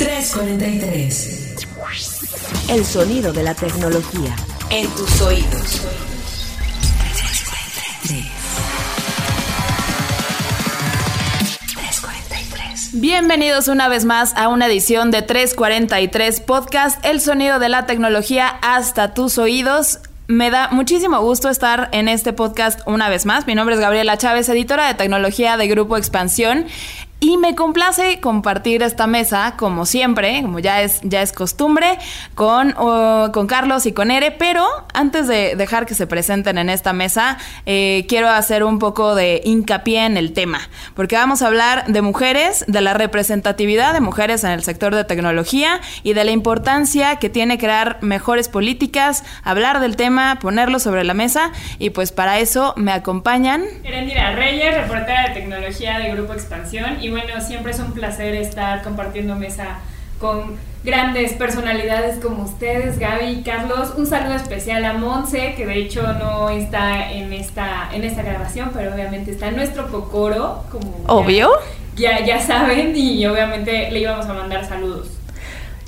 343. El sonido de la tecnología. En tus oídos. Bienvenidos una vez más a una edición de 343 Podcast, el sonido de la tecnología hasta tus oídos. Me da muchísimo gusto estar en este podcast una vez más. Mi nombre es Gabriela Chávez, editora de tecnología de Grupo Expansión. Y me complace compartir esta mesa, como siempre, como ya es, ya es costumbre, con, con Carlos y con Ere. Pero antes de dejar que se presenten en esta mesa, eh, quiero hacer un poco de hincapié en el tema, porque vamos a hablar de mujeres, de la representatividad de mujeres en el sector de tecnología y de la importancia que tiene crear mejores políticas, hablar del tema, ponerlo sobre la mesa. Y pues para eso me acompañan. Erendira Reyes, reportera de tecnología de Grupo Expansión. Y bueno, siempre es un placer estar compartiendo mesa con grandes personalidades como ustedes, Gaby y Carlos. Un saludo especial a Monse, que de hecho no está en esta, en esta grabación, pero obviamente está en nuestro cocoro, como obvio. Ya, ya saben, y obviamente le íbamos a mandar saludos.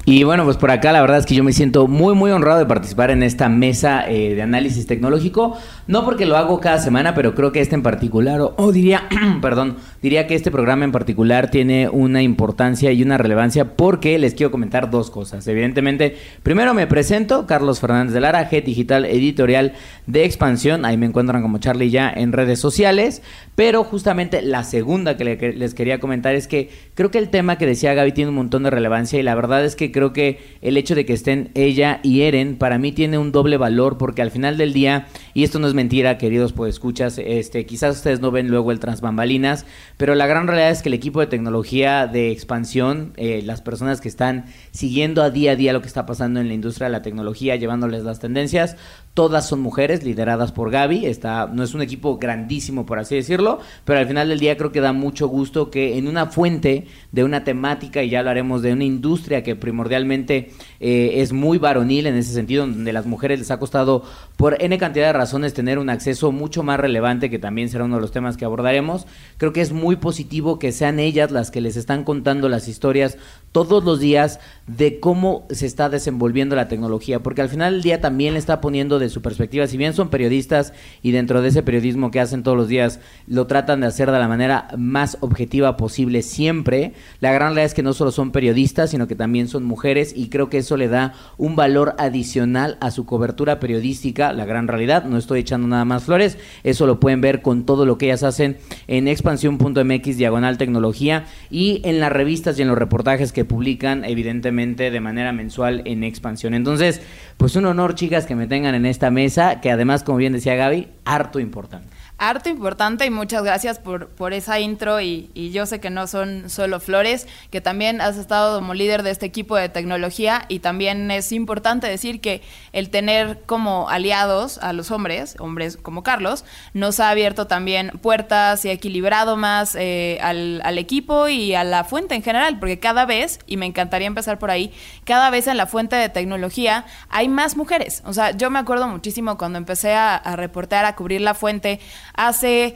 Y bueno, pues por acá la verdad es que yo me siento muy muy honrado de participar en esta mesa eh, de análisis tecnológico, no porque lo hago cada semana, pero creo que este en particular, o, diría, perdón, diría que este programa en particular tiene una importancia y una relevancia porque les quiero comentar dos cosas. Evidentemente, primero me presento, Carlos Fernández de Lara, Head Digital Editorial de Expansión, ahí me encuentran como Charlie ya en redes sociales, pero justamente la segunda que les quería comentar es que creo que el tema que decía Gaby tiene un montón de relevancia y la verdad es que creo que el hecho de que estén ella y Eren para mí tiene un doble valor porque al final del día, y esto no es mentira, queridos pues escuchas, este, quizás ustedes no ven luego el transbambalinas, pero la gran realidad es que el equipo de tecnología de expansión, eh, las personas que están siguiendo a día a día lo que está pasando en la industria de la tecnología, llevándoles las tendencias, todas son mujeres lideradas por Gaby, está, no es un equipo grandísimo por así decirlo, pero al final del día creo que da mucho gusto que en una fuente de una temática, y ya lo haremos de una industria que primordialmente primordialmente eh, es muy varonil en ese sentido, donde las mujeres les ha costado por N cantidad de razones tener un acceso mucho más relevante, que también será uno de los temas que abordaremos. Creo que es muy positivo que sean ellas las que les están contando las historias todos los días de cómo se está desenvolviendo la tecnología, porque al final del día también le está poniendo de su perspectiva, si bien son periodistas y dentro de ese periodismo que hacen todos los días lo tratan de hacer de la manera más objetiva posible siempre, la gran realidad es que no solo son periodistas, sino que también son mujeres y creo que eso le da un valor adicional a su cobertura periodística, la gran realidad, no estoy echando nada más flores, eso lo pueden ver con todo lo que ellas hacen en expansión.mx diagonal tecnología y en las revistas y en los reportajes que publican evidentemente de manera mensual en expansión. Entonces, pues un honor, chicas, que me tengan en esta mesa, que además, como bien decía Gaby, harto importante harto importante y muchas gracias por, por esa intro y, yo sé que no son solo flores, que también has estado como líder de este equipo de tecnología y también es importante decir que el tener como aliados a los hombres, hombres como Carlos, nos ha abierto también puertas y ha equilibrado más eh, al, al equipo y a la fuente en general, porque cada vez, y me encantaría empezar por ahí, cada vez en la fuente de tecnología hay más mujeres. O sea, yo me acuerdo muchísimo cuando empecé a, a reportear, a cubrir la fuente, hace,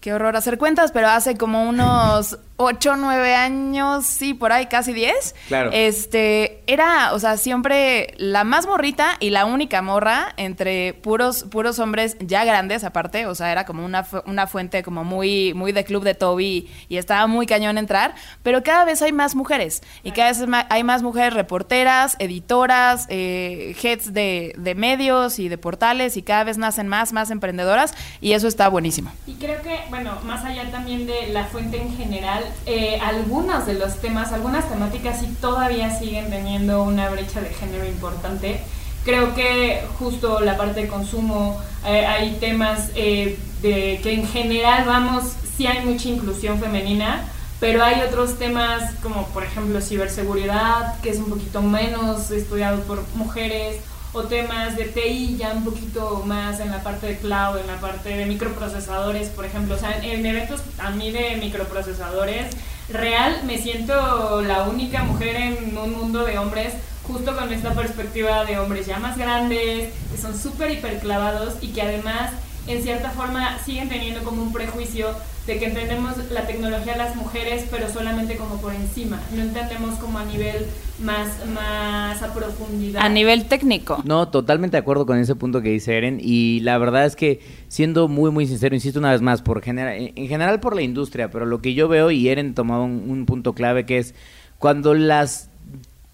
qué horror hacer cuentas, pero hace como unos 8, 9 años, sí, por ahí casi 10. Claro. Este, era, o sea, siempre la más morrita y la única morra entre puros puros hombres ya grandes aparte, o sea, era como una, una fuente como muy muy de club de Toby y estaba muy cañón entrar, pero cada vez hay más mujeres y cada vez hay más mujeres reporteras, editoras, eh, heads de, de medios y de portales y cada vez nacen más, más emprendedoras y eso está buenísimo. Y creo que, bueno, más allá también de la fuente en general, eh, algunos de los temas, algunas temáticas sí todavía siguen teniendo una brecha de género importante. Creo que justo la parte de consumo, eh, hay temas eh, de que en general vamos, sí hay mucha inclusión femenina, pero hay otros temas como por ejemplo ciberseguridad, que es un poquito menos estudiado por mujeres, o temas de TI ya un poquito más en la parte de cloud, en la parte de microprocesadores, por ejemplo. O sea, en, eventos a mí de microprocesadores, real me siento la única mujer en un mundo de hombres justo con esta perspectiva de hombres ya más grandes, que son súper hiperclavados y que además en cierta forma siguen teniendo como un prejuicio de que entendemos la tecnología de las mujeres, pero solamente como por encima, no entendemos como a nivel más, más a profundidad. A nivel técnico. No, totalmente de acuerdo con ese punto que dice Eren y la verdad es que siendo muy muy sincero, insisto una vez más, por genera en general por la industria, pero lo que yo veo y Eren tomaba un, un punto clave que es cuando las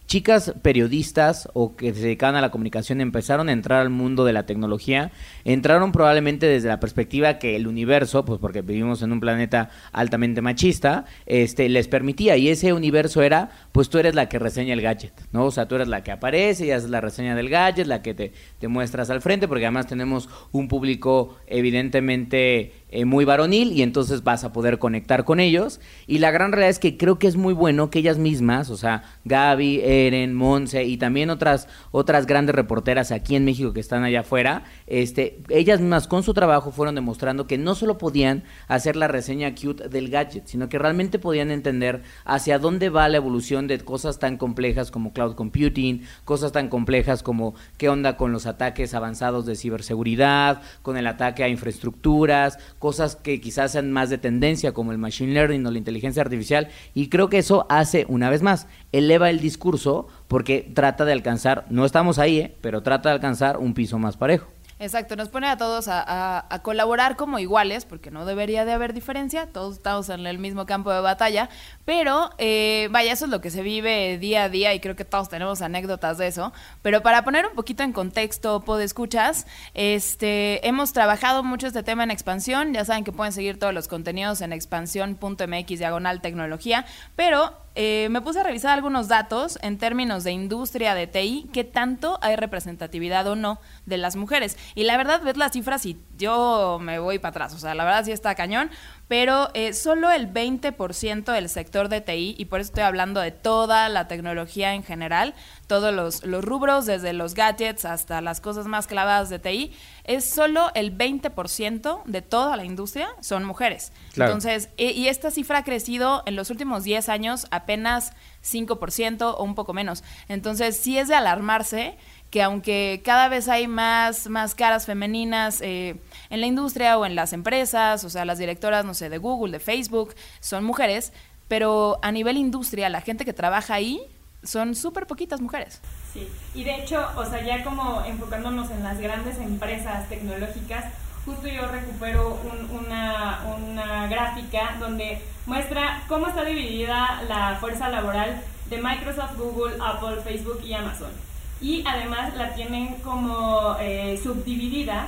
chicas periodistas o que se dedicaban a la comunicación empezaron a entrar al mundo de la tecnología, entraron probablemente desde la perspectiva que el universo, pues porque vivimos en un planeta altamente machista, este les permitía y ese universo era, pues tú eres la que reseña el gadget, ¿no? O sea, tú eres la que aparece y haces la reseña del gadget, la que te, te muestras al frente, porque además tenemos un público evidentemente eh, muy varonil y entonces vas a poder conectar con ellos. Y la gran realidad es que creo que es muy bueno que ellas mismas, o sea, Gaby, Eren, Monse y también otras, otras grandes reporteras aquí en México que están allá afuera, este, ellas mismas con su trabajo fueron demostrando que no solo podían hacer la reseña cute del gadget, sino que realmente podían entender hacia dónde va la evolución de cosas tan complejas como cloud computing, cosas tan complejas como qué onda con los ataques avanzados de ciberseguridad, con el ataque a infraestructuras, cosas que quizás sean más de tendencia como el machine learning o la inteligencia artificial y creo que eso hace una vez más eleva el discurso porque trata de alcanzar no estamos ahí ¿eh? pero trata de alcanzar un piso más parejo Exacto, nos pone a todos a, colaborar como iguales, porque no debería de haber diferencia, todos estamos en el mismo campo de batalla, pero eh, vaya, eso es lo que se vive día a día y creo que todos tenemos anécdotas de eso, pero para poner un poquito en contexto, escuchas, este, hemos trabajado mucho este tema en expansión, ya saben que pueden seguir todos los contenidos en expansión.mx diagonal tecnología, pero eh, me puse a revisar algunos datos en términos de industria de TI, qué tanto hay representatividad o no de las mujeres. Y la verdad, ves las cifras y yo me voy para atrás. O sea, la verdad sí está cañón, pero eh, solo el 20% del sector de TI, y por eso estoy hablando de toda la tecnología en general, todos los, los rubros, desde los gadgets hasta las cosas más clavadas de TI, es solo el 20% de toda la industria son mujeres. Entonces, y, y esta cifra ha crecido en los últimos 10 años apenas 5% o un poco menos. Entonces, sí es de alarmarse que aunque cada vez hay más, más caras femeninas eh, en la industria o en las empresas, o sea, las directoras, no sé, de Google, de Facebook, son mujeres, pero a nivel industria, la gente que trabaja ahí son súper poquitas mujeres. Sí, y de hecho, o sea, ya como enfocándonos en las grandes empresas tecnológicas, justo yo recupero una, una gráfica donde muestra cómo está dividida la fuerza laboral de Microsoft, Google, Apple, Facebook y Amazon y además la tienen como eh, subdividida,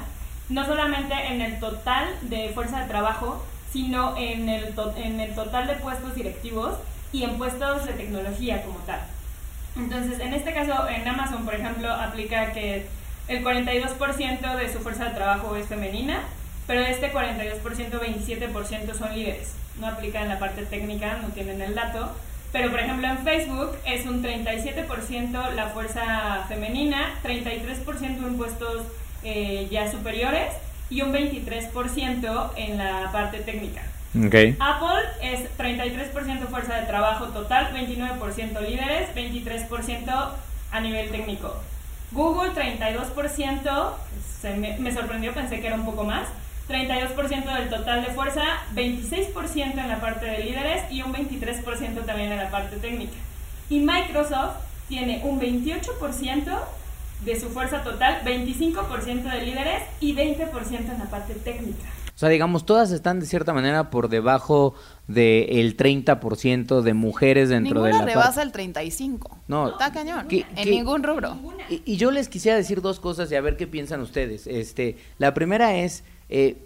no solamente en el total de fuerza de trabajo, sino en el, en el total de puestos directivos y en puestos de tecnología como tal. Entonces, en este caso, en Amazon, por ejemplo, aplica que el 42% de su fuerza de trabajo es femenina, pero este 42%, 27% son líderes. No aplica en la parte técnica, no tienen el dato, pero, por ejemplo, en Facebook es un 37% la fuerza femenina, 33% en puestos eh, ya superiores y un 23% en la parte técnica. Apple es 33% fuerza de trabajo total, 29% líderes, 23% a nivel técnico. Google 32%, se me, me sorprendió, pensé que era un poco más, 32% del total de fuerza, 26% en la parte de líderes y un 23% también en la parte técnica. Y Microsoft tiene un 28% de su fuerza total, 25% de líderes y 20% en la parte técnica. O sea, digamos, todas están de cierta manera por debajo del 30% de mujeres dentro de la rebasa el 35. No. Está cañón. en ningún rubro. Y, y, yo les quisiera decir dos cosas y a ver qué piensan ustedes. Este, la primera es eh,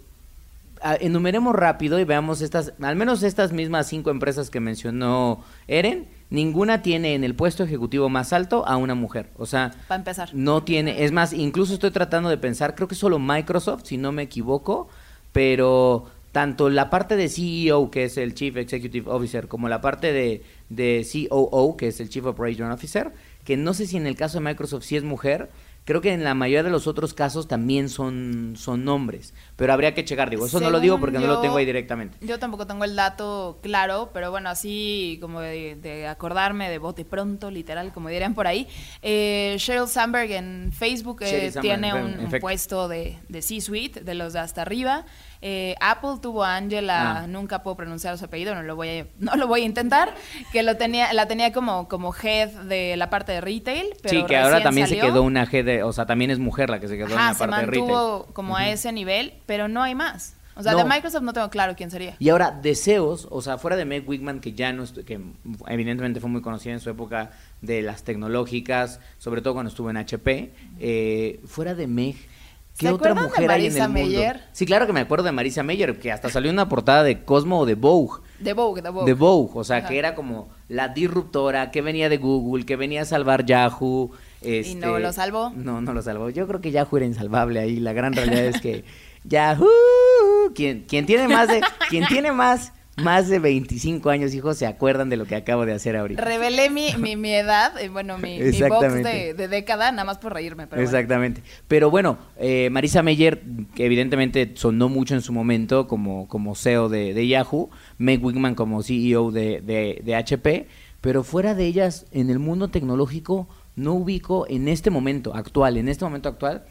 enumeremos rápido y veamos estas, al menos estas mismas cinco empresas que mencionó Eren, ninguna tiene en el puesto ejecutivo más alto a una mujer. O sea, para empezar. No tiene, es más, incluso estoy tratando de pensar, creo que solo Microsoft, si no me equivoco, pero tanto la parte de CEO, que es el Chief Executive Officer, como la parte de, de COO, que es el Chief Operating Officer, que no sé si en el caso de Microsoft sí es mujer, Creo que en la mayoría de los otros casos también son, son nombres, pero habría que checar, digo, eso no lo digo porque no lo tengo ahí directamente. Yo tampoco tengo el dato claro, pero bueno, así como de, de acordarme de bote pronto, literal, como dirían por ahí. Eh, Sheryl Sandberg en Facebook eh, tiene en un, puesto de, de C-Suite, de los de hasta arriba. Eh, Apple tuvo a Angela, Ah. nunca puedo pronunciar su apellido, no lo voy a, no lo voy a intentar, que lo tenía, la tenía como, como head de la parte de retail. Pero sí, que ahora también se quedó una de, o sea, también es mujer la que se quedó en la se parte de retail. mantuvo como a ese nivel, pero no hay más. O sea, No. de Microsoft no tengo claro quién sería. Y ahora, deseos, o sea, fuera de Meg Wigman, que ya no, que evidentemente fue muy conocida en su época de las tecnológicas, sobre todo cuando estuvo en HP, eh, fuera de Meg, ¿qué ¿Se otra de mujer hay en el mundo? Meyer? Sí, claro que me acuerdo de Marisa Meyer, que hasta salió una portada de Cosmo o de Vogue. De Vogue, de Vogue. De Vogue, o sea, Ajá. que era como la disruptora, que venía de Google, que venía a salvar Yahoo. Este, no lo salvó? No, no lo salvó. Yo creo que Yahoo era insalvable ahí. La gran realidad es que Yahoo, quien, quien tiene más de, quien tiene más, más de 25 años, hijos, se acuerdan de lo que acabo de hacer ahorita. Revelé mi, mi, mi edad, eh, bueno, mi, mi box de, de década, nada más por reírme. Pero bueno. Exactamente. Pero bueno, eh, Marisa Meyer, que evidentemente sonó mucho en su momento como, como CEO de, de Yahoo, Meg Wigman como CEO de, de- de HP, pero fuera de ellas, en el mundo tecnológico, no ubico en este momento actual, en este momento actual,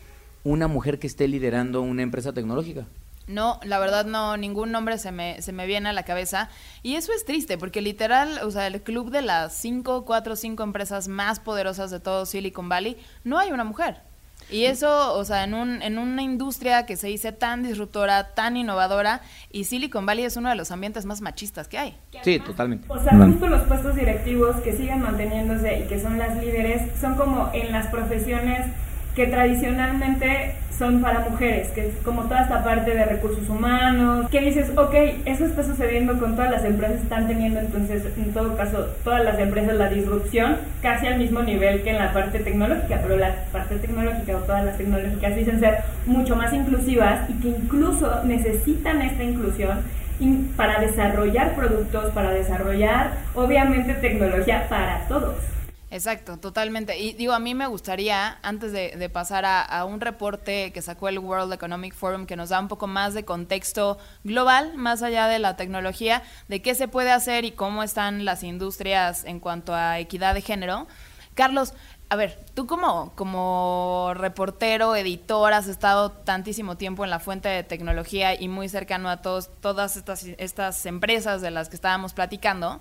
una mujer que esté liderando una empresa tecnológica. No, la verdad no, ningún nombre se me, se me viene a la cabeza. Y eso es triste, porque literal, o sea, el club de las cinco, cuatro, cinco empresas más poderosas de todo Silicon Valley, no hay una mujer. Y eso, o sea, en, un, en una industria que se dice tan disruptora, tan innovadora, y Silicon Valley es uno de los ambientes más machistas que hay. Sí, totalmente. O sea, justo los puestos directivos que siguen manteniéndose y que son las líderes son como en las profesiones que tradicionalmente son para mujeres, que es como toda esta parte de recursos humanos, que dices, ok, eso está sucediendo con todas las empresas, están teniendo entonces, en todo caso, todas las empresas la disrupción casi al mismo nivel que en la parte tecnológica, pero la parte tecnológica o todas las tecnológicas dicen ser mucho más inclusivas y que incluso necesitan esta inclusión in- para desarrollar productos, para desarrollar, obviamente, tecnología para todos. Exacto, totalmente. Y digo, a mí me gustaría, antes de, de pasar a, un reporte que sacó el World Economic Forum, que nos da un poco más de contexto global, más allá de la tecnología, de qué se puede hacer y cómo están las industrias en cuanto a equidad de género. Carlos, a ver, tú como, como reportero, editor, has estado tantísimo tiempo en la fuente de tecnología y muy cercano a todos, todas estas, estas empresas de las que estábamos platicando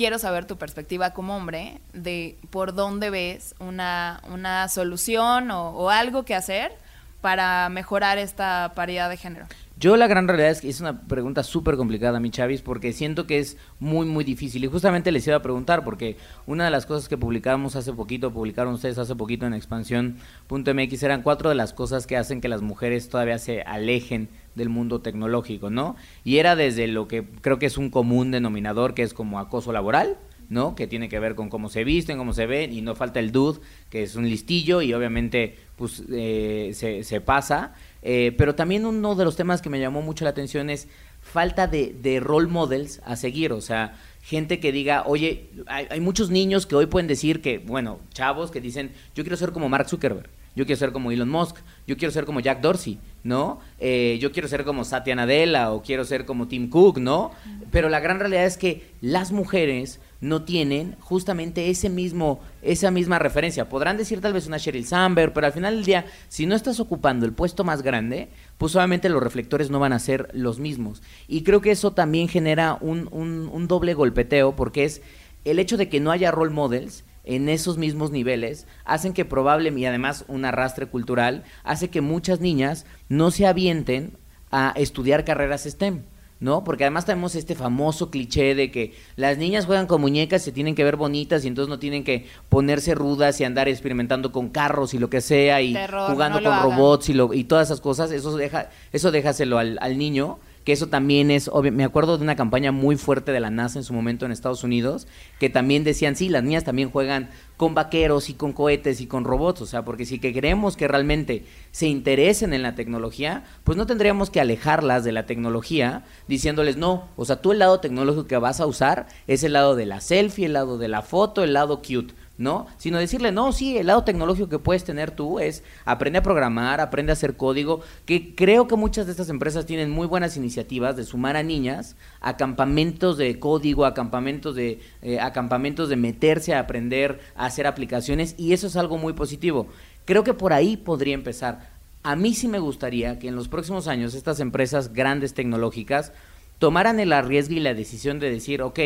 quiero saber tu perspectiva como hombre de por dónde ves una, una solución o, algo que hacer para mejorar esta paridad de género. Yo la gran realidad es que es una pregunta súper complicada, mi Chavis, porque siento que es muy, muy difícil. Y justamente les iba a preguntar, porque una de las cosas que publicamos hace poquito, publicaron ustedes hace poquito en expansión.mx, eran cuatro de las cosas que hacen que las mujeres todavía se alejen del mundo tecnológico, ¿no? Y era desde lo que creo que es un común denominador, que es como acoso laboral, ¿no? Que tiene que ver con cómo se visten, cómo se ven, y no falta el dude, que es un listillo, y obviamente pues eh, se, se pasa. Eh, pero también uno de los temas que me llamó mucho la atención es falta de, de role models a seguir, o sea, gente que diga, oye, hay, hay muchos niños que hoy pueden decir que, bueno, chavos que dicen, yo quiero ser como Mark Zuckerberg, yo quiero ser como Elon Musk, yo quiero ser como Jack Dorsey, ¿no? Eh, yo quiero ser como Satya Nadella o quiero ser como Tim Cook, ¿no? Pero la gran realidad es que las mujeres no tienen justamente ese mismo, esa misma referencia. Podrán decir tal vez una Sheryl Sandberg, pero al final del día, si no estás ocupando el puesto más grande, pues obviamente los reflectores no van a ser los mismos. Y creo que eso también genera un, doble golpeteo, porque es el hecho de que no haya role models en esos mismos niveles hacen que probablemente, y además un arrastre cultural, hace que muchas niñas no se avienten a estudiar carreras STEM. ¿no? Porque además tenemos este famoso cliché de que las niñas juegan con muñecas, se tienen que ver bonitas y entonces no tienen que ponerse rudas y andar experimentando con carros y lo que sea y Terror, jugando no con hagan. robots y, lo, y todas esas cosas. Eso deja, eso déjaselo al, al niño que eso también es, obvio, me acuerdo de una campaña muy fuerte de la NASA en su momento en Estados Unidos, que también decían, sí, las niñas también juegan con vaqueros y con cohetes y con robots, o sea, porque si que queremos que realmente se interesen en la tecnología, pues no tendríamos que alejarlas de la tecnología diciéndoles, no, o sea, tú el lado tecnológico que vas a usar es el lado de la selfie, el lado de la foto, el lado cute. ¿No? Sino decirle, no, sí, el lado tecnológico que puedes tener tú es aprende a programar, aprende a hacer código, que creo que muchas de estas empresas tienen muy buenas iniciativas de sumar a niñas a campamentos de código, a de, eh, a campamentos de meterse a aprender a hacer aplicaciones y eso es algo muy positivo. Creo que por ahí podría empezar. A mí sí me gustaría que en los próximos años estas empresas grandes tecnológicas tomaran el arriesgue y la decisión de decir, ok,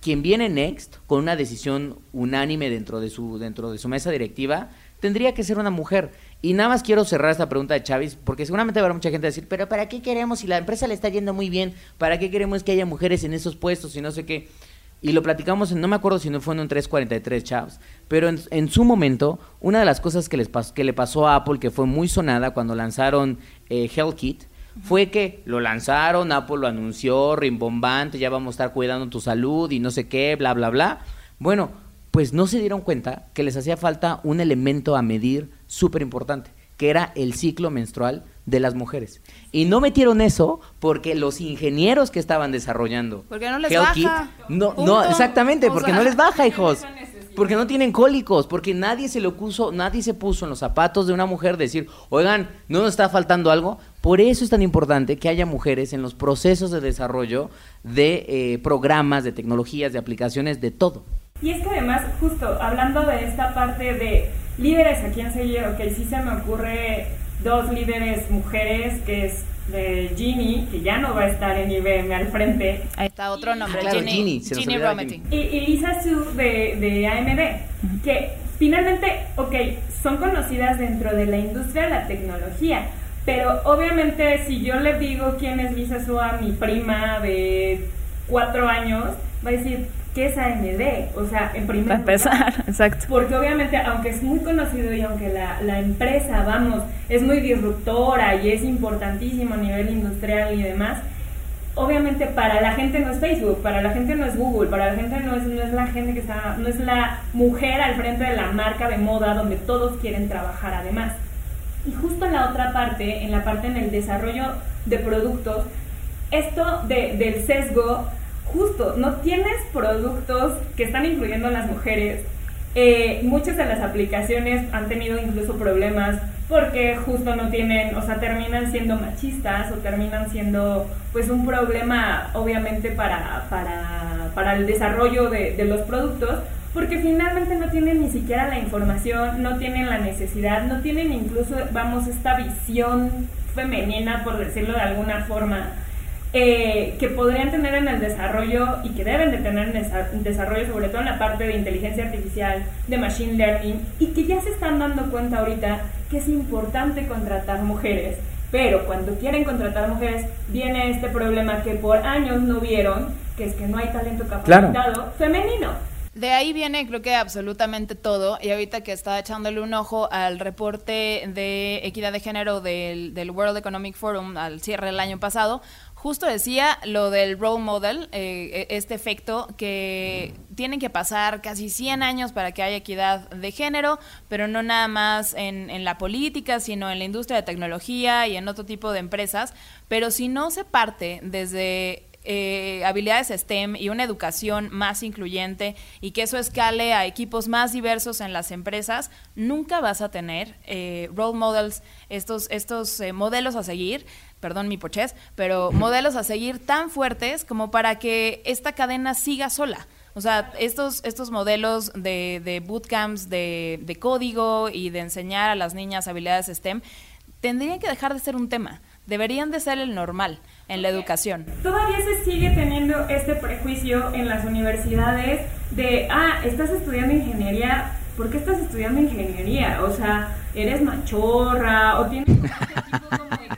quien viene next con una decisión unánime dentro de su dentro de su mesa directiva tendría que ser una mujer. Y nada más quiero cerrar esta pregunta de Chávez, porque seguramente habrá mucha gente a decir, pero ¿para qué queremos si la empresa le está yendo muy bien? ¿Para qué queremos que haya mujeres en esos puestos y no sé qué? Y lo platicamos, en, no me acuerdo si no fue en un 343, Chavos, pero en, en, su momento, una de las cosas que, les pas, que le pasó a Apple, que fue muy sonada cuando lanzaron eh, HealthKit, fue que lo lanzaron, Apple lo anunció, rimbombante, ya vamos a estar cuidando tu salud y no sé qué, bla, bla, bla. Bueno, pues no se dieron cuenta que les hacía falta un elemento a medir súper importante, que era el ciclo menstrual de las mujeres. Y no metieron eso porque los ingenieros que estaban desarrollando porque no les baja. no, no, exactamente, porque no les baja, hijos. Porque no tienen cólicos, porque nadie se lo puso, nadie se puso en los zapatos de una mujer decir, oigan, ¿no nos está faltando algo? Por eso es tan importante que haya mujeres en los procesos de desarrollo de eh, programas, de tecnologías, de aplicaciones, de todo. Y es que además, justo hablando de esta parte de líderes a quien seguir, ok, sí se me ocurre dos líderes mujeres, que es de Ginny, que ya no va a estar en IBM al frente. Ahí está otro nombre, claro, Ginny, Ginny, Rometty. Y, y Lisa Su de, de AMD, que finalmente, ok, son conocidas dentro de la industria de la tecnología, pero obviamente si yo le digo quién es Lisa Su a mi prima de cuatro años, va a decir, ¿qué es AMD? O sea, en primer Para lugar, empezar, exacto. porque obviamente, aunque es muy conocido y aunque la, la empresa, vamos, es muy disruptora y es importantísimo a nivel industrial y demás, obviamente para la gente no es Facebook, para la gente no es Google, para la gente no es, no es la gente que está, no es la mujer al frente de la marca de moda donde todos quieren trabajar además. Y justo en la otra parte, en la parte en el desarrollo de productos, esto de, del sesgo, justo, no tienes productos que están incluyendo a las mujeres. Eh, muchas de las aplicaciones han tenido incluso problemas porque justo no tienen, o sea, terminan siendo machistas o terminan siendo pues un problema obviamente para, para, para el desarrollo de, de los productos porque finalmente no tienen ni siquiera la información, no tienen la necesidad, no tienen incluso, vamos, esta visión femenina, por decirlo de alguna forma, eh, que podrían tener en el desarrollo y que deben de tener en el desarrollo, sobre todo en la parte de inteligencia artificial, de machine learning, y que ya se están dando cuenta ahorita que es importante contratar mujeres. Pero cuando quieren contratar mujeres, viene este problema que por años no vieron, que es que no hay talento capacitado Claro. femenino. De ahí viene creo que absolutamente todo. Y ahorita que estaba echándole un ojo al reporte de equidad de género del, World Economic Forum al cierre del año pasado, justo decía lo del role model, eh, este efecto que tienen que pasar casi 100 años para que haya equidad de género, pero no nada más en la política, sino en la industria de tecnología y en otro tipo de empresas, pero si no se parte desde eh, habilidades STEM y una educación más incluyente y que eso escale a equipos más diversos en las empresas, nunca vas a tener eh, role models, estos, estos eh, modelos a seguir, perdón mi pochez, pero modelos a seguir tan fuertes como para que esta cadena siga sola. O sea, estos, estos modelos de, de bootcamps de, de código y de enseñar a las niñas habilidades STEM tendrían que dejar de ser un tema, deberían de ser el normal en la educación. Todavía se sigue teniendo este prejuicio en las universidades de, ah, estás estudiando ingeniería, ¿por qué estás estudiando ingeniería? O sea, eres machorra o tienes este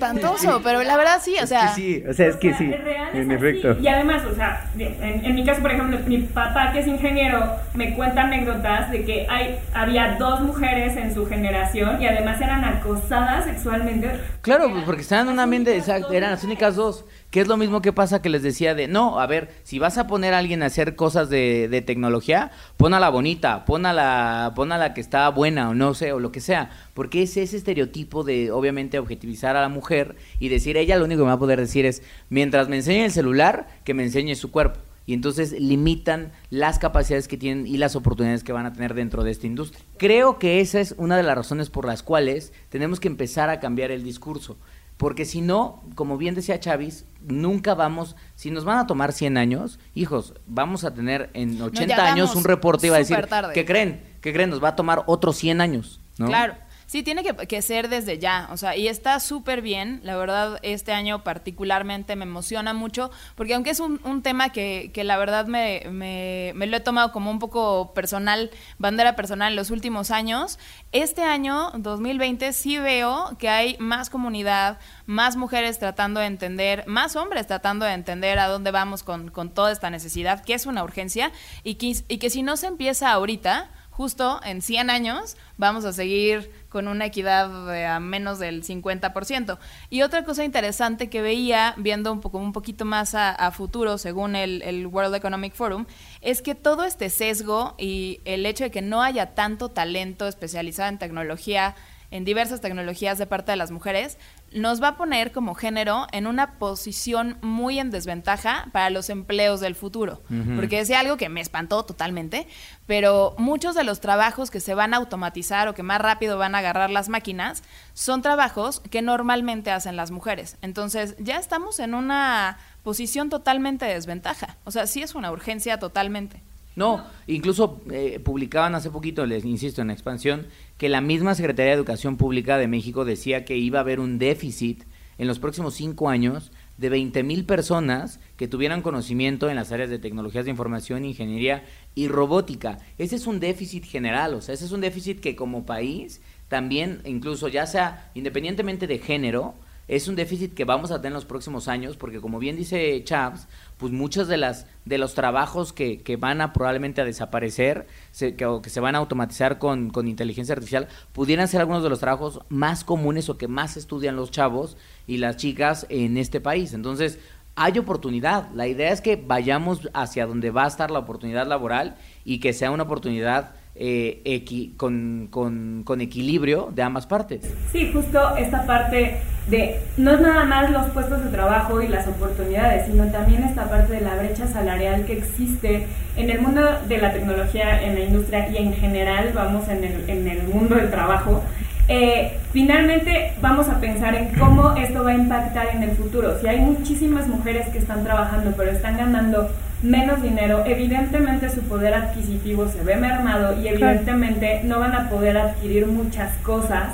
espantoso, pero la verdad sí, o sea... sí, o sea, es que O sea, sí, real es en efecto. Y además, o sea, en, en mi caso, por ejemplo, mi papá, que es ingeniero, me cuenta anécdotas de que hay, había dos mujeres en su generación y además eran acosadas sexualmente. Claro, pues porque estaban en un ambiente, exacto, eran las únicas dos. Que es lo mismo que pasa que les decía de, no, a ver, si vas a poner a alguien a hacer cosas de, tecnología, pon la bonita, pon la, la que está buena o no sé, o lo que sea. Porque es ese estereotipo de, obviamente, objetivizar a la mujer y decir, ella lo único que me va a poder decir es, mientras me enseñe el celular, que me enseñe su cuerpo. y entonces limitan las capacidades que tienen y las oportunidades que van a tener dentro de esta industria. Creo que esa es una de las razones por las cuales tenemos que empezar a cambiar el discurso. Porque si no, como bien decía Chávez, nunca vamos, si nos van a tomar 100 años, hijos, vamos a tener en 80 años un reporte y va a decir, ¿qué creen? ¿Qué creen? Nos va a tomar otros 100 años, ¿no? Claro. Sí, tiene que, ser desde ya, o sea, y está súper bien, la verdad, este año particularmente me emociona mucho, porque aunque es un, un tema que, que, la verdad me, me, me, lo he tomado como un poco personal, bandera personal en los últimos años, este año, 2020, sí veo que hay más comunidad, más mujeres tratando de entender, más hombres tratando de entender a dónde vamos con, con toda esta necesidad, que es una urgencia, y que, y que si no se empieza ahorita, justo en 100 años vamos a seguir con una equidad de a menos del 50%. Y otra cosa interesante que veía, viendo un, poco, un poquito más a, futuro, según el, el, World Economic Forum, es que todo este sesgo y el hecho de que no haya tanto talento especializado en tecnología, en diversas tecnologías de parte de las mujeres, nos va a poner como género en una posición muy en desventaja para los empleos del futuro. Porque es algo que me espantó totalmente, pero muchos de los trabajos que se van a automatizar o que más rápido van a agarrar las máquinas son trabajos que normalmente hacen las mujeres. Entonces ya estamos en una posición totalmente de desventaja. O sea, sí es una urgencia totalmente. No, incluso eh, publicaban hace poquito, les insisto, en expansión, que la misma Secretaría de Educación Pública de México decía que iba a haber un déficit en los próximos cinco años de 20 mil personas que tuvieran conocimiento en las áreas de tecnologías de información, ingeniería y robótica. Ese es un déficit general, o sea, ese es un déficit que como país también, incluso ya sea independientemente de género, es un déficit que vamos a tener en los próximos años, porque como bien dice Chaps, pues muchos de las de los trabajos que, que van a probablemente a desaparecer que, o que se van a automatizar con, con, inteligencia artificial pudieran ser algunos de los trabajos más comunes o que más estudian los chavos y las chicas en este país. Entonces hay oportunidad. La idea es que vayamos hacia donde va a estar la oportunidad laboral y que sea una oportunidad eh, con, con, equilibrio de ambas partes. Sí, justo esta parte de no es nada más los puestos de trabajo y las oportunidades, sino también esta parte de la brecha salarial que existe en el mundo de la tecnología, en la industria y en general, vamos, en el, en el mundo del trabajo. Eh, finalmente vamos a pensar en cómo esto va a impactar en el futuro. Si hay muchísimas mujeres que están trabajando pero están ganando menos dinero, evidentemente su poder adquisitivo se ve mermado y evidentemente no van a poder adquirir muchas cosas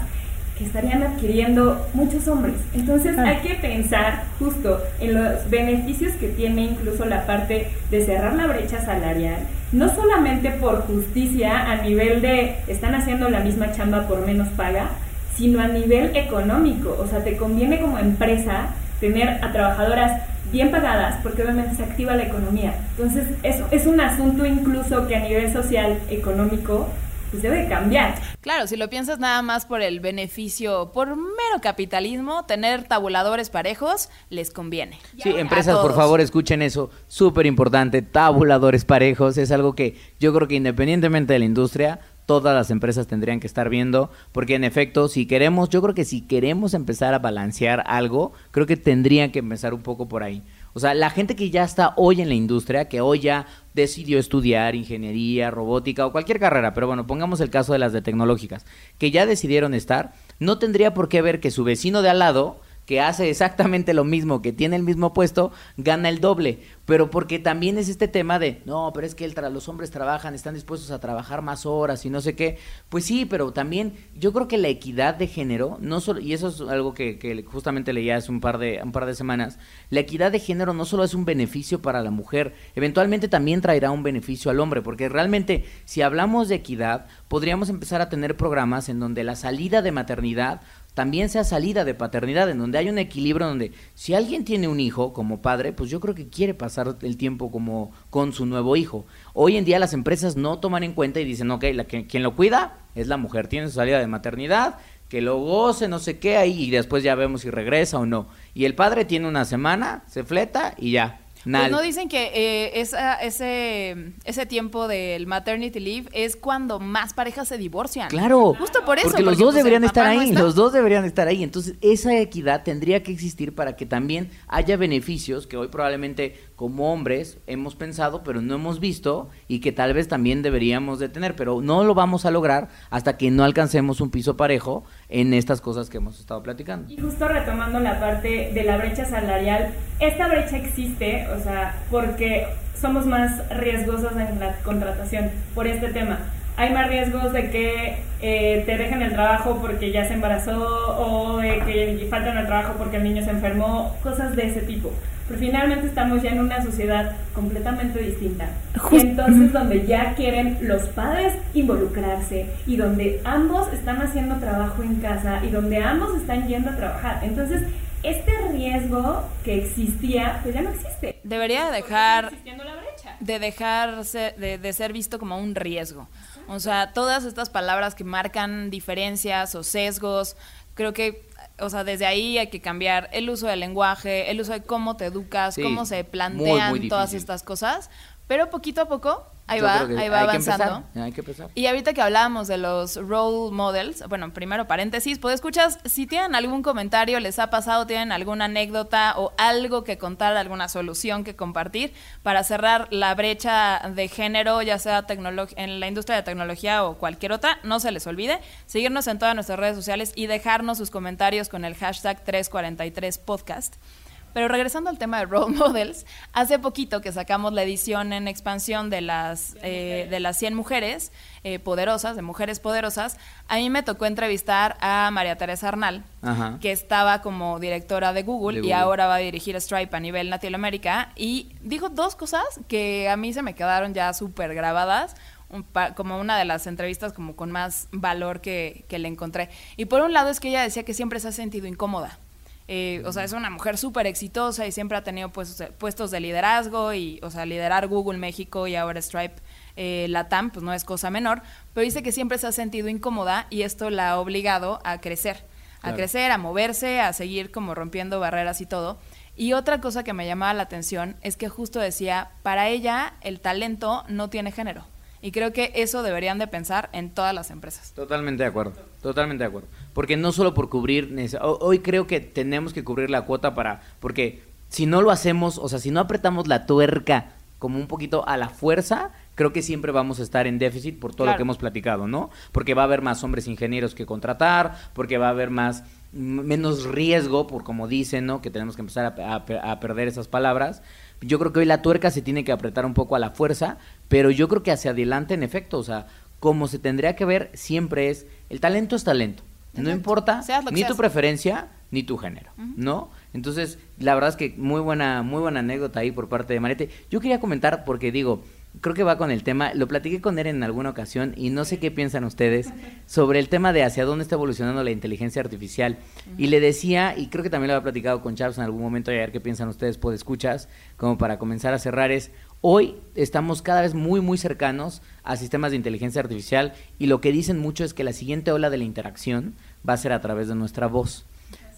que estarían adquiriendo muchos hombres. Entonces hay que pensar justo en los beneficios que tiene incluso la parte de cerrar la brecha salarial, no solamente por justicia a nivel de están haciendo la misma chamba por menos paga, sino a nivel económico. O sea, te conviene como empresa tener a trabajadoras bien pagadas porque obviamente se activa la economía. Entonces, eso es un asunto incluso que a nivel social, económico, pues debe cambiar. Claro, si lo piensas nada más por el beneficio, por mero capitalismo, tener tabuladores parejos les conviene. Sí, empresas, por favor, escuchen eso, súper importante, tabuladores parejos, es algo que yo creo que independientemente de la industria, todas las empresas tendrían que estar viendo, porque en efecto, si queremos, yo creo que si queremos empezar a balancear algo, creo que tendrían que empezar un poco por ahí. O sea, la gente que ya está hoy en la industria, que hoy ya decidió estudiar ingeniería, robótica o cualquier carrera, pero bueno, pongamos el caso de las de tecnológicas, que ya decidieron estar, no tendría por qué ver que su vecino de al lado que hace exactamente lo mismo, que tiene el mismo puesto, gana el doble. Pero porque también es este tema de, no, pero es que el los hombres trabajan, están dispuestos a trabajar más horas y no sé qué. Pues sí, pero también yo creo que la equidad de género, no solo, y eso es algo que, que justamente leía hace un par, de, un par de semanas, la equidad de género no solo es un beneficio para la mujer, eventualmente también traerá un beneficio al hombre, porque realmente si hablamos de equidad, podríamos empezar a tener programas en donde la salida de maternidad también sea salida de paternidad, en donde hay un equilibrio donde si alguien tiene un hijo como padre, pues yo creo que quiere pasar el tiempo como con su nuevo hijo. Hoy en día las empresas no toman en cuenta y dicen, ok, la que, quien lo cuida es la mujer, tiene su salida de maternidad, que lo goce, no sé qué, ahí y después ya vemos si regresa o no. Y el padre tiene una semana, se fleta y ya, pues no dicen que eh, ese, ese tiempo del maternity leave es cuando más parejas se divorcian. Claro. Justo por eso. Porque los dos pues, deberían estar ahí, los dos deberían estar ahí. Entonces, esa equidad tendría que existir para que también haya beneficios que hoy probablemente como hombres hemos pensado, pero no hemos visto y que tal vez también deberíamos de tener, pero no lo vamos a lograr hasta que no alcancemos un piso parejo en estas cosas que hemos estado platicando. Y justo retomando la parte de la brecha salarial, esta brecha existe, o sea, porque somos más riesgosos en la contratación por este tema hay más riesgos de que eh, te dejen el trabajo porque ya se embarazó o de que faltan el trabajo porque el niño se enfermó, cosas de ese tipo. Pero finalmente estamos ya en una sociedad completamente distinta. Y entonces donde ya quieren los padres involucrarse y donde ambos están haciendo trabajo en casa y donde ambos están yendo a trabajar. Entonces, este riesgo que existía, pues ya no existe. Debería dejar de dejar de, de ser visto como un riesgo. O sea, todas estas palabras que marcan diferencias o sesgos, creo que, o sea, desde ahí hay que cambiar el uso del lenguaje, el uso de cómo te educas, cómo se plantean todas estas cosas, pero poquito a poco Ahí va, ahí va avanzando. hay que empezar. Y ahorita que hablábamos de los role models, bueno, primero paréntesis, pues escuchas, si tienen algún comentario, les ha pasado, tienen alguna anécdota o algo que contar, alguna solución que compartir para cerrar la brecha de género, ya sea en la industria de tecnología o cualquier otra, no se les olvide seguirnos en todas nuestras redes sociales y dejarnos sus comentarios con el hashtag 343podcast. Pero regresando al tema de role models, hace poquito que sacamos la edición en expansión de las, eh, de las 100 mujeres eh, poderosas, de mujeres poderosas, a mí me tocó entrevistar a María Teresa Arnal, que estaba como directora de Google, y ahora va a dirigir Stripe a nivel Latinoamérica, y dijo dos cosas que a mí se me quedaron ya súper grabadas como una de las entrevistas como con más valor que, que, le encontré. Y por un lado es que ella decía que siempre se ha sentido incómoda. Eh, o sea, es una mujer súper exitosa y siempre ha tenido puestos, puestos de liderazgo y, o sea, liderar Google México y ahora Stripe eh, Latam, pues no es cosa menor, pero dice que siempre se ha sentido incómoda y esto la ha obligado a crecer, a crecer, a moverse, a seguir como rompiendo barreras y todo. Y otra cosa que me llamaba la atención es que justo decía, para ella el talento no tiene género. Y creo que eso deberían de pensar en todas las empresas. Totalmente de acuerdo, totalmente de acuerdo. Porque no solo por cubrir, hoy creo que tenemos que cubrir la cuota para, porque si no lo hacemos, o sea, si no apretamos la tuerca como un poquito a la fuerza, creo que siempre vamos a estar en déficit por todo lo que hemos platicado, ¿no? Porque va a haber más hombres ingenieros que contratar, porque va a haber más menos riesgo, por como dicen, ¿no? Que tenemos que empezar a perder esas palabras. Yo creo que hoy la tuerca se tiene que apretar un poco a la fuerza, pero yo creo que hacia adelante, en efecto, o sea, como se tendría que ver, siempre es, el talento es talento. No importa ni tu preferencia ni tu género, ¿no? Entonces, la verdad es que muy buena, muy buena anécdota ahí por parte de Marete. Yo quería comentar, porque digo, creo que va con el tema, lo platiqué con él en alguna ocasión y no sé qué piensan ustedes sobre el tema de hacia dónde está evolucionando la inteligencia artificial. Y le decía, y creo que también lo había platicado con Charles en algún momento, y a ver qué piensan ustedes, pues escuchas, como para comenzar a cerrar, es hoy estamos cada vez muy, muy cercanos a sistemas de inteligencia artificial y lo que dicen mucho es que la siguiente ola de la interacción va a ser a través de nuestra voz.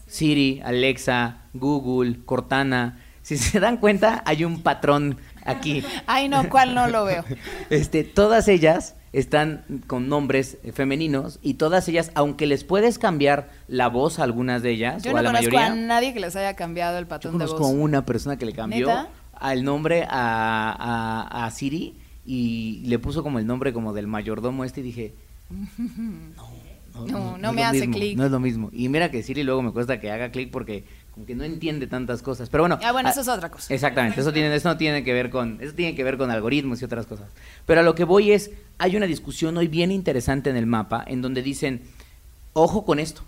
Siri, Alexa, Google, Cortana, si se dan cuenta, hay un patrón aquí. Ay, no, ¿cuál no lo veo? Este, todas ellas están con nombres femeninos y todas ellas, aunque les puedes cambiar la voz a algunas de ellas Yo o a la mayoría. a nadie que les haya cambiado el patrón de voz. conozco una persona que le cambió al nombre a, a, Siri y le puso como el nombre como del mayordomo este y dije, no, no, no, me hace clic. No es lo mismo. Y mira que Siri luego me cuesta que haga clic porque que no entiende tantas cosas. Pero bueno. Ah, bueno, eso es otra cosa. Exactamente, eso, tiene, eso no tiene que ver con, eso tiene que ver con algoritmos y otras cosas. Pero a lo que voy es, hay una discusión hoy bien interesante en el mapa, en donde dicen, ojo con esto,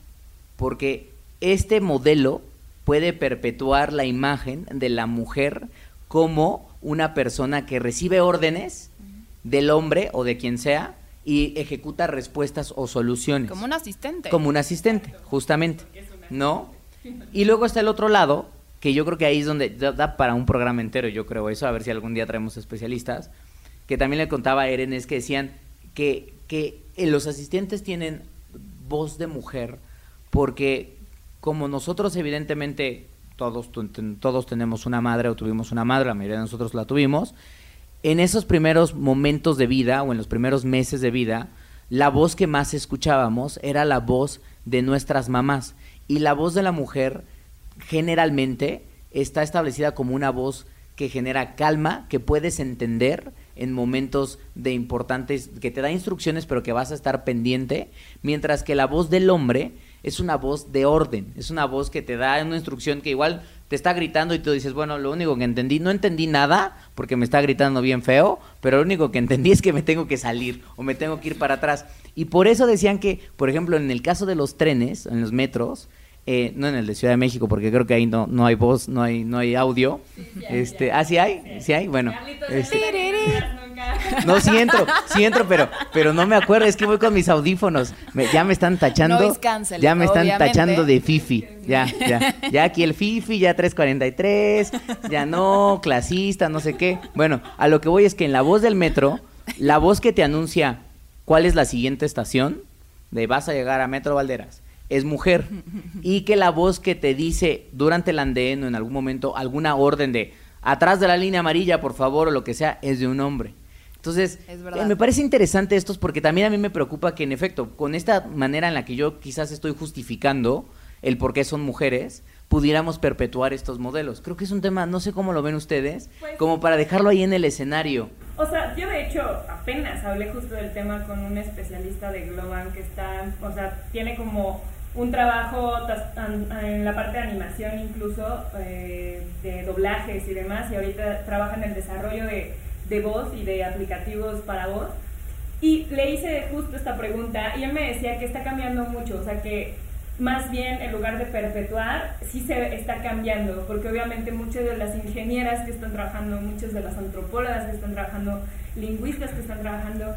porque este modelo puede perpetuar la imagen de la mujer como una persona que recibe órdenes del hombre o de quien sea y ejecuta respuestas o soluciones. Como un asistente. Como un asistente, justamente. ¿No? Y luego está el otro lado, que yo creo que ahí es donde da para un programa entero, yo creo eso, a ver si algún día traemos especialistas, que también le contaba a Eren, es que decían que, que los asistentes tienen voz de mujer, porque como nosotros evidentemente todos, todos tenemos una madre o tuvimos una madre, la mayoría de nosotros la tuvimos, en esos primeros momentos de vida o en los primeros meses de vida, la voz que más escuchábamos era la voz de nuestras mamás. Y la voz de la mujer generalmente está establecida como una voz que genera calma, que puedes entender en momentos de importantes, que te da instrucciones, pero que vas a estar pendiente, mientras que la voz del hombre es una voz de orden, es una voz que te da una instrucción que igual te está gritando y tú dices, bueno, lo único que entendí, no entendí nada porque me está gritando bien feo, pero lo único que entendí es que me tengo que salir o me tengo que ir para atrás. Y por eso decían que, por ejemplo, en el caso de los trenes, en los metros, eh, no en el de Ciudad de México, porque creo que ahí no, no hay voz, no hay, no hay audio. este, ¿Ah, sí hay? ¿Sí hay? Bueno. Este, no, sí entro, sí entro, pero, pero no me acuerdo, es que voy con mis audífonos. ya me están tachando. ya me están tachando de Fifi. Ya, ya. Ya aquí el Fifi, ya 343, ya no, clasista, no sé qué. Bueno, a lo que voy es que en la voz del metro, la voz que te anuncia cuál es la siguiente estación, de vas a llegar a Metro Valderas, es mujer. Y que la voz que te dice durante el andén o en algún momento alguna orden de atrás de la línea amarilla, por favor, o lo que sea, es de un hombre. Entonces, eh, me parece interesante esto porque también a mí me preocupa que en efecto, con esta manera en la que yo quizás estoy justificando el por qué son mujeres, pudiéramos perpetuar estos modelos. Creo que es un tema, no sé cómo lo ven ustedes, pues como para dejarlo ahí en el escenario. O sea, yo de hecho apenas hablé justo del tema con un especialista de Globan que está, o sea, tiene como un trabajo en la parte de animación incluso, eh, de doblajes y demás, y ahorita trabaja en el desarrollo de de voz y de aplicativos para voz. Y le hice justo esta pregunta y él me decía que está cambiando mucho, o sea que más bien en lugar de perpetuar, sí se está cambiando, porque obviamente muchas de las ingenieras que están trabajando, muchas de las antropólogas que están trabajando, lingüistas que están trabajando,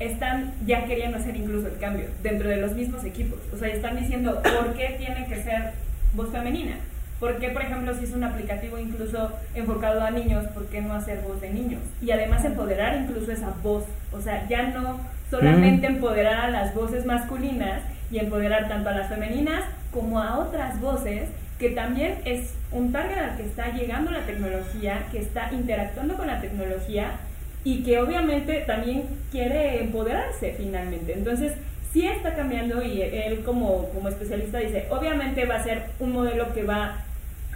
están ya queriendo hacer incluso el cambio dentro de los mismos equipos. O sea, están diciendo por qué tiene que ser voz femenina. ¿Por qué, por ejemplo, si es un aplicativo incluso enfocado a niños, por qué no hacer voz de niños? Y además empoderar incluso esa voz. O sea, ya no solamente mm. empoderar a las voces masculinas y empoderar tanto a las femeninas como a otras voces, que también es un target al que está llegando la tecnología, que está interactuando con la tecnología y que obviamente también quiere empoderarse finalmente. Entonces, sí está cambiando y él como, como especialista dice, obviamente va a ser un modelo que va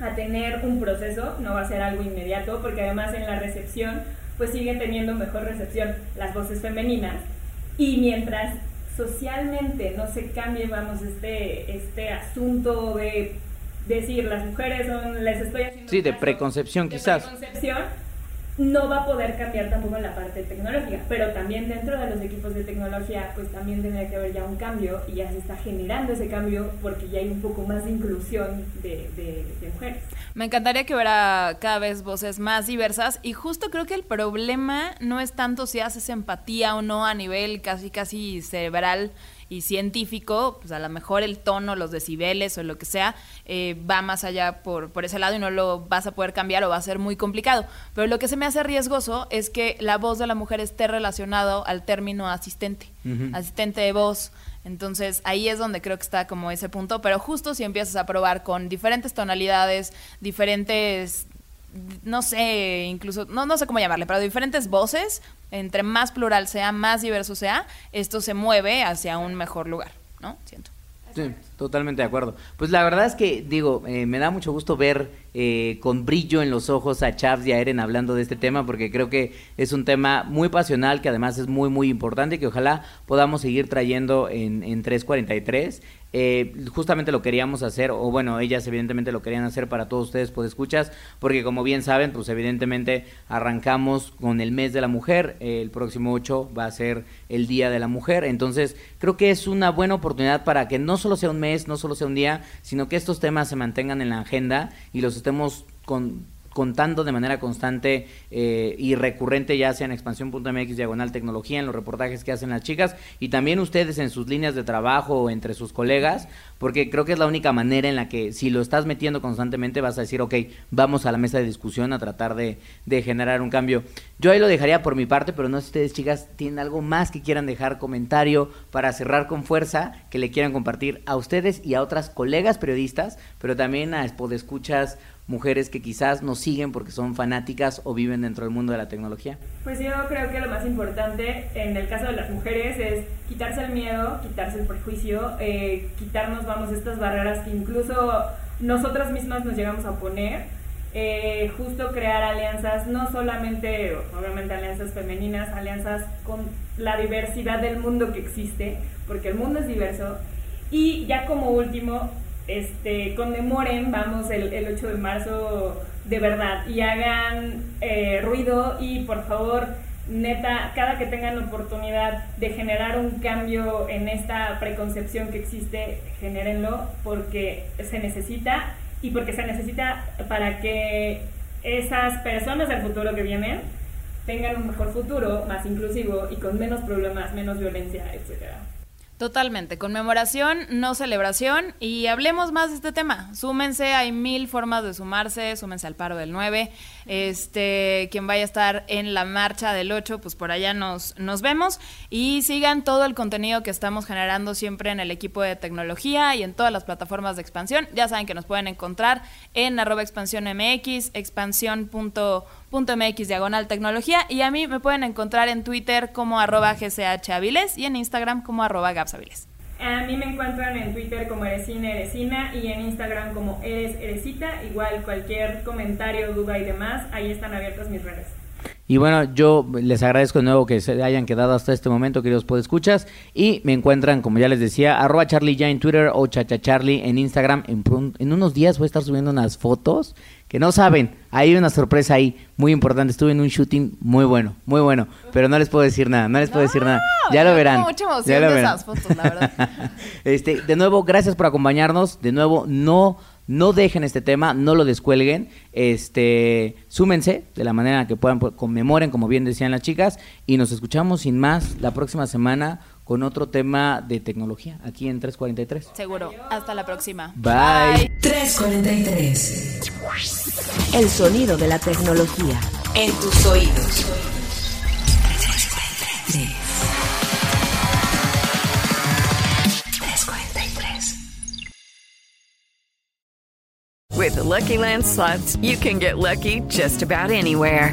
a tener un proceso, no va a ser algo inmediato, porque además en la recepción pues siguen teniendo mejor recepción las voces femeninas y mientras socialmente no se cambie, vamos, este, este asunto de decir las mujeres son, les estoy haciendo... Sí, de preconcepción de quizás. Preconcepción, no va a poder cambiar tampoco la parte tecnológica, pero también dentro de los equipos de tecnología, pues también tendría que haber ya un cambio y ya se está generando ese cambio porque ya hay un poco más de inclusión de, de, mujeres. Me encantaría que hubiera cada vez voces más diversas y justo creo que el problema no es tanto si haces empatía o no a nivel casi casi cerebral y científico, pues a lo mejor el tono, los decibeles o lo que sea, eh, va más allá por, por ese lado y no lo vas a poder cambiar o va a ser muy complicado. Pero lo que se me hace riesgoso es que la voz de la mujer esté relacionado al término asistente, asistente de voz. Entonces ahí es donde creo que está como ese punto, pero justo si empiezas a probar con diferentes tonalidades, diferentes no sé, incluso, no, no sé cómo llamarle, pero diferentes voces, entre más plural sea, más diverso sea, esto se mueve hacia un mejor lugar, ¿no? Siento. Sí, totalmente de acuerdo. Pues la verdad es que, digo, eh, me da mucho gusto ver eh, con brillo en los ojos a Chavs y a Eren hablando de este tema, porque creo que es un tema muy pasional, que además es muy, muy importante, que ojalá podamos seguir trayendo en, en 343. Eh, justamente lo queríamos hacer, o bueno, ellas evidentemente lo querían hacer para todos ustedes, pues escuchas, porque como bien saben, pues evidentemente arrancamos con el mes de la mujer, el próximo 8 va a ser el Día de la Mujer, entonces creo que es una buena oportunidad para que no solo sea un mes, no solo sea un día, sino que estos temas se mantengan en la agenda y los estemos con contando de manera constante eh, y recurrente, ya sea en expansión.mx diagonal tecnología, en los reportajes que hacen las chicas y también ustedes en sus líneas de trabajo o entre sus colegas, porque creo que es la única manera en la que si lo estás metiendo constantemente vas a decir, ok, vamos a la mesa de discusión a tratar de, de generar un cambio. Yo ahí lo dejaría por mi parte, pero no sé si ustedes, chicas, tienen algo más que quieran dejar comentario para cerrar con fuerza, que le quieran compartir a ustedes y a otras colegas periodistas, pero también a escuchas mujeres que quizás nos siguen porque son fanáticas o viven dentro del mundo de la tecnología? Pues yo creo que lo más importante en el caso de las mujeres es quitarse el miedo, quitarse el prejuicio, eh, quitarnos, vamos, estas barreras que incluso nosotras mismas nos llegamos a poner eh, justo crear alianzas, no solamente, obviamente alianzas femeninas, alianzas con la diversidad del mundo que existe, porque el mundo es diverso. Y ya como último, este, conmemoren, vamos, el, el 8 de marzo de verdad y hagan eh, ruido y por favor, neta, cada que tengan oportunidad de generar un cambio en esta preconcepción que existe, genérenlo porque se necesita y porque se necesita para que esas personas del futuro que vienen tengan un mejor futuro, más inclusivo y con menos problemas, menos violencia, etcétera. Totalmente, conmemoración, no celebración y hablemos más de este tema. Súmense, hay mil formas de sumarse, súmense al paro del 9. Este, quien vaya a estar en la marcha del 8, pues por allá nos, nos vemos y sigan todo el contenido que estamos generando siempre en el equipo de tecnología y en todas las plataformas de expansión. Ya saben que nos pueden encontrar en arroba expansión MX, expansión.mx diagonal tecnología y a mí me pueden encontrar en Twitter como arroba gchaviles y en Instagram como arroba gapsaviles. A mí me encuentran en Twitter como Eresina Eresina y en Instagram como Eres Eresita. Igual cualquier comentario, duda y demás, ahí están abiertas mis redes. Y bueno, yo les agradezco de nuevo que se hayan quedado hasta este momento, queridos podescuchas. Y me encuentran, como ya les decía, arroba Charlie ya en Twitter o chachacharlie en Instagram. En, en unos días voy a estar subiendo unas fotos que no saben. Hay una sorpresa ahí muy importante. Estuve en un shooting muy bueno, muy bueno. Pero no les puedo decir nada, no les puedo decir nada. Ya lo verán. mucha emoción ya lo de verán. esas fotos, la verdad. este, de nuevo, gracias por acompañarnos. De nuevo, no, no dejen este tema, no lo descuelguen. Este, súmense de la manera que puedan, pues, conmemoren, como bien decían las chicas, y nos escuchamos sin más la próxima semana con otro tema de tecnología aquí en 343. Seguro. Hasta la próxima. Bye. 343. El sonido de la tecnología. En tus oídos. With the Lucky Land slots, you can get lucky just about anywhere.